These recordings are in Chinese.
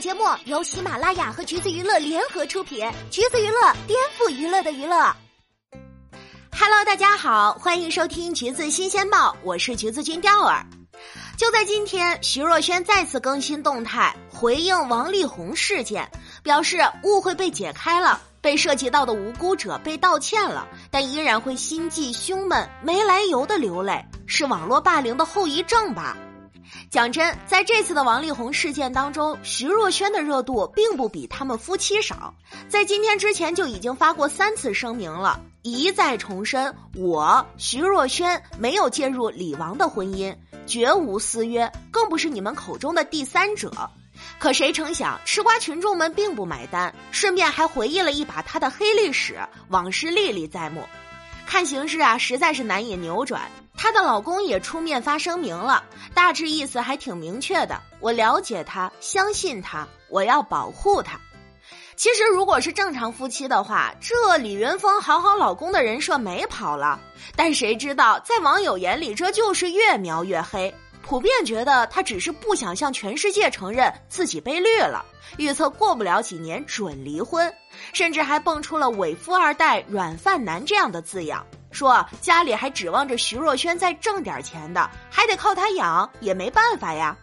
节目由喜马拉雅和橘子娱乐联合出品，橘子娱乐颠覆娱乐的娱乐。Hello，大家好，欢迎收听橘子新鲜报，我是橘子君钓儿。就在今天，徐若瑄再次更新动态，回应王力宏事件，表示误会被解开了，被涉及到的无辜者被道歉了，但依然会心悸胸闷、没来由的流泪，是网络霸凌的后遗症吧。讲真，在这次的王力宏事件当中，徐若瑄的热度并不比他们夫妻少。在今天之前就已经发过三次声明了，一再重申我徐若瑄没有介入李王的婚姻，绝无私约，更不是你们口中的第三者。可谁成想，吃瓜群众们并不买单，顺便还回忆了一把他的黑历史，往事历历在目。看形势啊，实在是难以扭转。她的老公也出面发声明了，大致意思还挺明确的。我了解他，相信他，我要保护他。其实如果是正常夫妻的话，这李云峰好好老公的人设没跑了。但谁知道，在网友眼里，这就是越描越黑，普遍觉得他只是不想向全世界承认自己被绿了，预测过不了几年准离婚，甚至还蹦出了伪富二代、软饭男这样的字样。说家里还指望着徐若瑄再挣点钱的，还得靠他养，也没办法呀。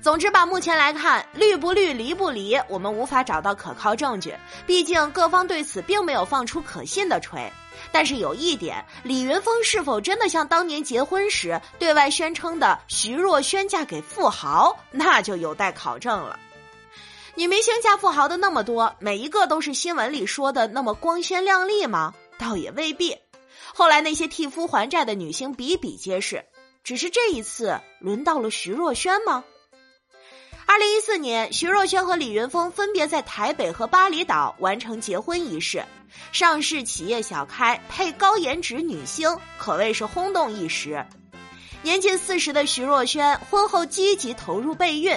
总之吧，目前来看，绿不绿，离不离，我们无法找到可靠证据。毕竟各方对此并没有放出可信的锤。但是有一点，李云峰是否真的像当年结婚时对外宣称的徐若瑄嫁给富豪，那就有待考证了。女明星嫁富豪的那么多，每一个都是新闻里说的那么光鲜亮丽吗？倒也未必。后来那些替夫还债的女星比比皆是，只是这一次轮到了徐若瑄吗？二零一四年，徐若瑄和李云峰分别在台北和巴厘岛完成结婚仪式，上市企业小开配高颜值女星，可谓是轰动一时。年近四十的徐若瑄婚后积极投入备孕，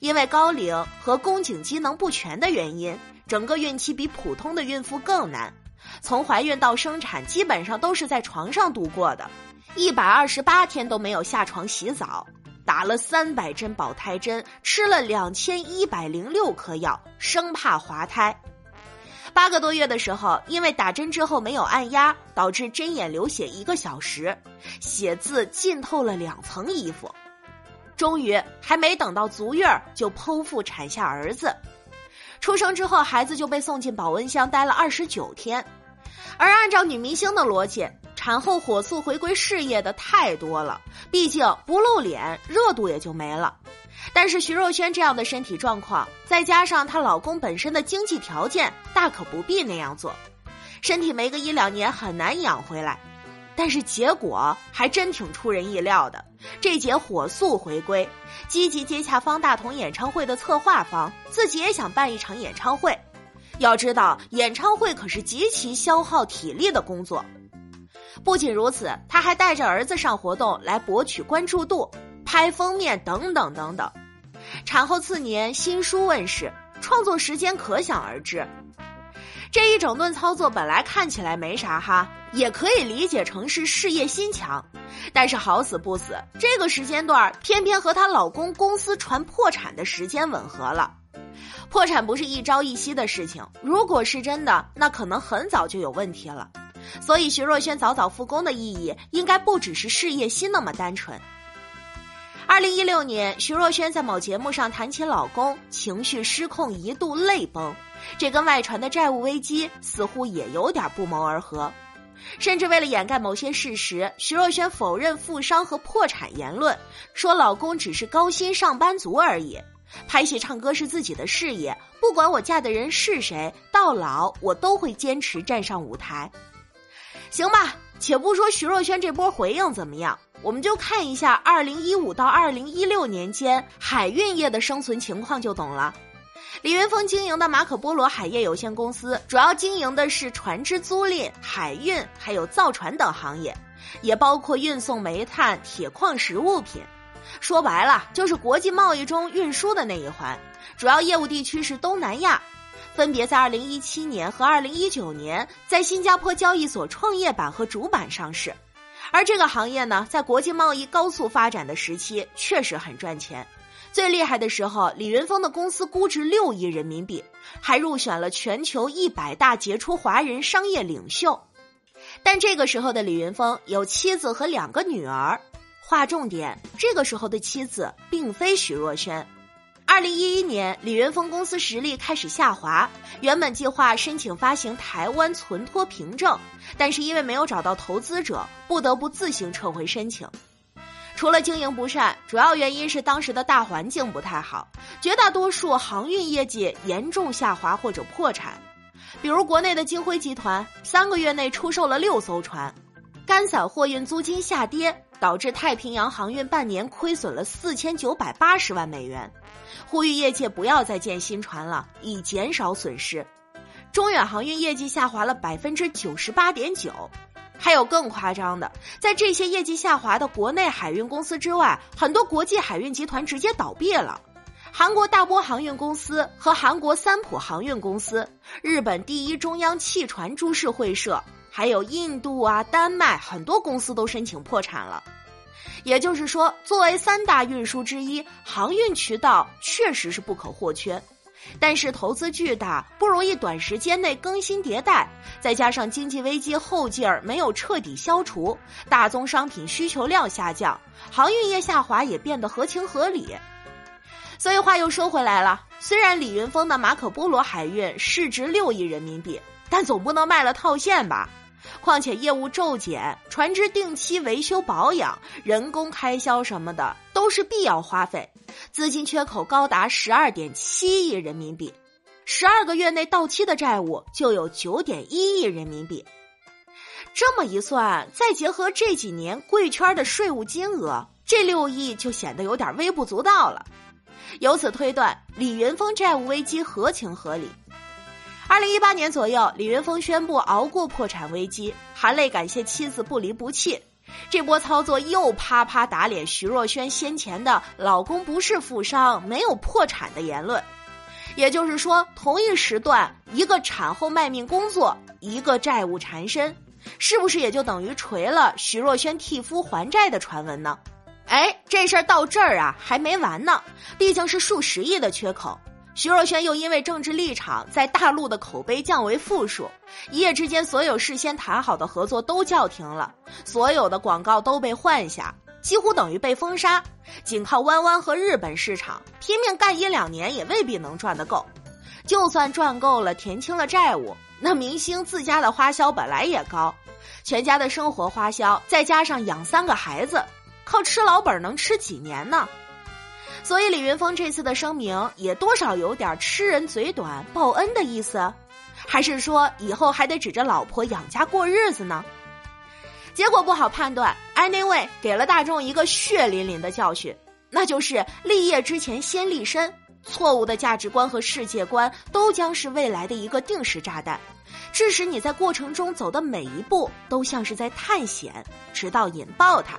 因为高龄和宫颈机能不全的原因，整个孕期比普通的孕妇更难。从怀孕到生产，基本上都是在床上度过的，一百二十八天都没有下床洗澡，打了三百针保胎针，吃了两千一百零六颗药，生怕滑胎。八个多月的时候，因为打针之后没有按压，导致针眼流血一个小时，血渍浸透了两层衣服。终于还没等到足月，就剖腹产下儿子。出生之后，孩子就被送进保温箱待了二十九天。而按照女明星的逻辑，产后火速回归事业的太多了，毕竟不露脸，热度也就没了。但是徐若瑄这样的身体状况，再加上她老公本身的经济条件，大可不必那样做。身体没个一两年很难养回来。但是结果还真挺出人意料的，这姐火速回归，积极接洽方大同演唱会的策划方，自己也想办一场演唱会。要知道，演唱会可是极其消耗体力的工作。不仅如此，他还带着儿子上活动来博取关注度、拍封面等等等等。产后次年，新书问世，创作时间可想而知。这一整顿操作本来看起来没啥哈，也可以理解成是事业心强。但是好死不死，这个时间段偏偏和她老公公司传破产的时间吻合了。破产不是一朝一夕的事情，如果是真的，那可能很早就有问题了。所以徐若瑄早早复工的意义，应该不只是事业心那么单纯。二零一六年，徐若瑄在某节目上谈起老公，情绪失控，一度泪崩，这跟外传的债务危机似乎也有点不谋而合。甚至为了掩盖某些事实，徐若瑄否认富商和破产言论，说老公只是高薪上班族而已。拍戏唱歌是自己的事业，不管我嫁的人是谁，到老我都会坚持站上舞台。行吧，且不说徐若瑄这波回应怎么样，我们就看一下二零一五到二零一六年间海运业的生存情况就懂了。李云峰经营的马可波罗海业有限公司，主要经营的是船只租赁、海运，还有造船等行业，也包括运送煤炭、铁矿石物品。说白了，就是国际贸易中运输的那一环，主要业务地区是东南亚，分别在二零一七年和二零一九年在新加坡交易所创业板和主板上市。而这个行业呢，在国际贸易高速发展的时期，确实很赚钱。最厉害的时候，李云峰的公司估值六亿人民币，还入选了全球一百大杰出华人商业领袖。但这个时候的李云峰有妻子和两个女儿。划重点，这个时候的妻子并非徐若瑄。二零一一年，李云峰公司实力开始下滑，原本计划申请发行台湾存托凭证，但是因为没有找到投资者，不得不自行撤回申请。除了经营不善，主要原因是当时的大环境不太好，绝大多数航运业绩严重下滑或者破产。比如国内的金辉集团，三个月内出售了六艘船，干散货运租金下跌。导致太平洋航运半年亏损了四千九百八十万美元，呼吁业界不要再建新船了，以减少损失。中远航运业绩下滑了百分之九十八点九，还有更夸张的，在这些业绩下滑的国内海运公司之外，很多国际海运集团直接倒闭了。韩国大波航运公司和韩国三浦航运公司，日本第一中央汽船株式会社。还有印度啊、丹麦很多公司都申请破产了，也就是说，作为三大运输之一，航运渠道确实是不可或缺。但是投资巨大，不容易短时间内更新迭代，再加上经济危机后劲儿没有彻底消除，大宗商品需求量下降，航运业下滑也变得合情合理。所以话又说回来了，虽然李云峰的马可波罗海运市值六亿人民币，但总不能卖了套现吧？况且业务骤减，船只定期维修保养、人工开销什么的都是必要花费，资金缺口高达十二点七亿人民币，十二个月内到期的债务就有九点一亿人民币。这么一算，再结合这几年贵圈的税务金额，这六亿就显得有点微不足道了。由此推断，李云峰债务危机合情合理。二零一八年左右，李云峰宣布熬过破产危机，含泪感谢妻子不离不弃。这波操作又啪啪打脸徐若瑄先前的老公不是富商，没有破产的言论。也就是说，同一时段，一个产后卖命工作，一个债务缠身，是不是也就等于锤了徐若瑄替夫还债的传闻呢？哎，这事儿到这儿啊还没完呢，毕竟是数十亿的缺口。徐若瑄又因为政治立场，在大陆的口碑降为负数，一夜之间，所有事先谈好的合作都叫停了，所有的广告都被换下，几乎等于被封杀。仅靠弯弯和日本市场拼命干一两年，也未必能赚得够。就算赚够了，填清了债务，那明星自家的花销本来也高，全家的生活花销再加上养三个孩子，靠吃老本能吃几年呢？所以李云峰这次的声明也多少有点吃人嘴短报恩的意思，还是说以后还得指着老婆养家过日子呢？结果不好判断。Anyway，给了大众一个血淋淋的教训，那就是立业之前先立身。错误的价值观和世界观都将是未来的一个定时炸弹，致使你在过程中走的每一步都像是在探险，直到引爆它。